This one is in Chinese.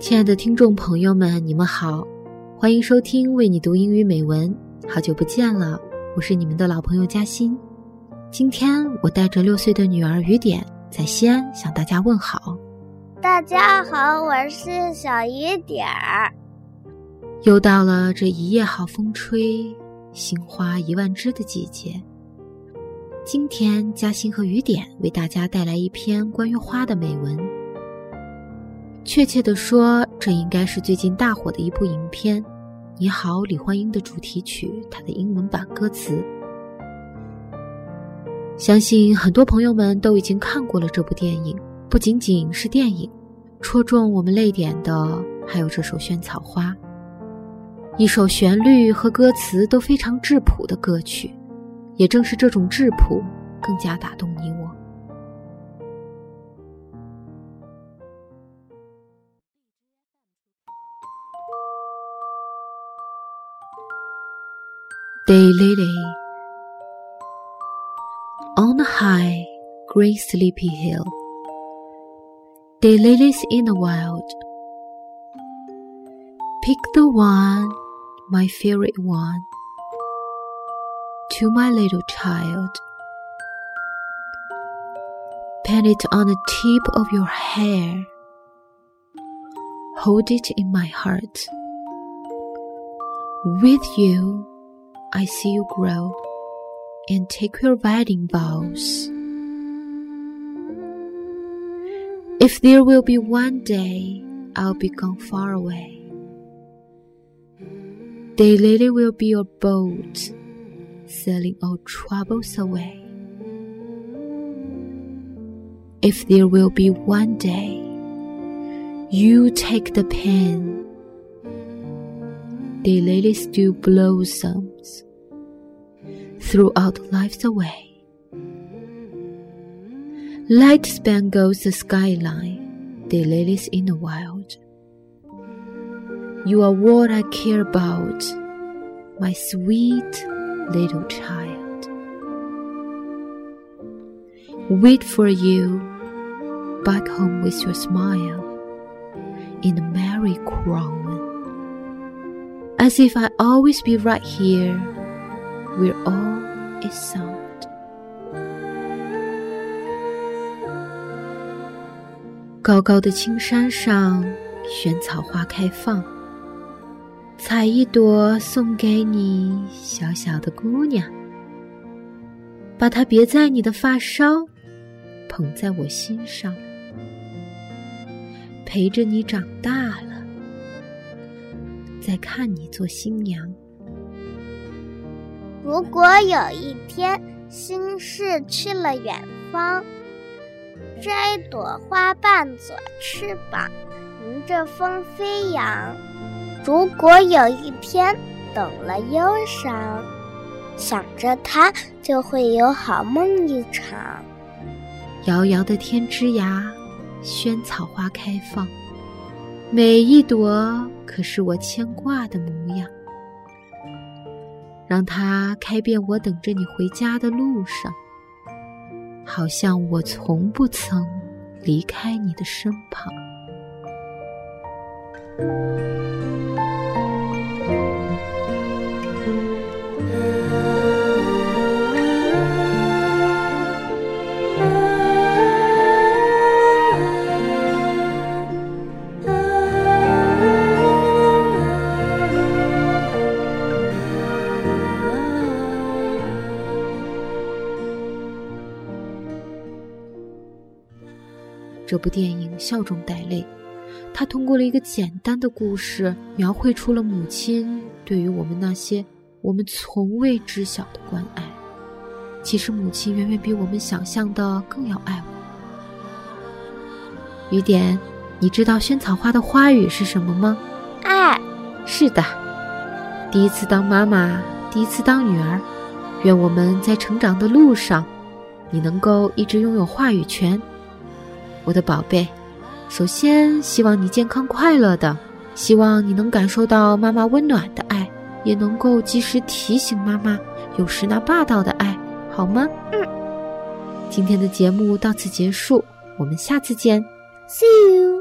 亲爱的听众朋友们，你们好，欢迎收听为你读英语美文。好久不见了，我是你们的老朋友嘉欣。今天我带着六岁的女儿雨点在西安向大家问好。大家好，我是小雨点儿。又到了这一夜好风吹，杏花一万枝的季节。今天嘉欣和雨点为大家带来一篇关于花的美文。确切地说，这应该是最近大火的一部影片《你好，李焕英》的主题曲，它的英文版歌词。相信很多朋友们都已经看过了这部电影。不仅仅是电影，戳中我们泪点的还有这首《萱草花》，一首旋律和歌词都非常质朴的歌曲。也正是这种质朴，更加打动你我。Daylily on a high, green sleepy hill. Daylilies in the wild. Pick the one, my favorite one, to my little child. Pen it on the tip of your hair. Hold it in my heart. With you, I see you grow and take your wedding vows. If there will be one day I'll be gone far away, Daylily will be your boat, sailing all troubles away. If there will be one day you take the pen the lily still blossoms throughout life's away. Light spangles the skyline, the lilies in the wild. You are what I care about, my sweet little child. Wait for you back home with your smile in a merry crown as if I always be right here where all is sound. 高高的青山上，萱草花开放。采一朵送给你，小小的姑娘。把它别在你的发梢，捧在我心上，陪着你长大了。再看你做新娘。如果有一天心事去了远方，摘朵花瓣做翅膀，迎着风飞扬。如果有一天懂了忧伤，想着它就会有好梦一场。遥遥的天之涯，萱草花开放。每一朵可是我牵挂的模样，让它开遍我等着你回家的路上，好像我从不曾离开你的身旁。这部电影笑中带泪，它通过了一个简单的故事，描绘出了母亲对于我们那些我们从未知晓的关爱。其实，母亲远远比我们想象的更要爱我。雨点，你知道萱草花的花语是什么吗？爱。是的。第一次当妈妈，第一次当女儿，愿我们在成长的路上，你能够一直拥有话语权。我的宝贝，首先希望你健康快乐的，希望你能感受到妈妈温暖的爱，也能够及时提醒妈妈有时那霸道的爱，好吗？嗯。今天的节目到此结束，我们下次见，See you。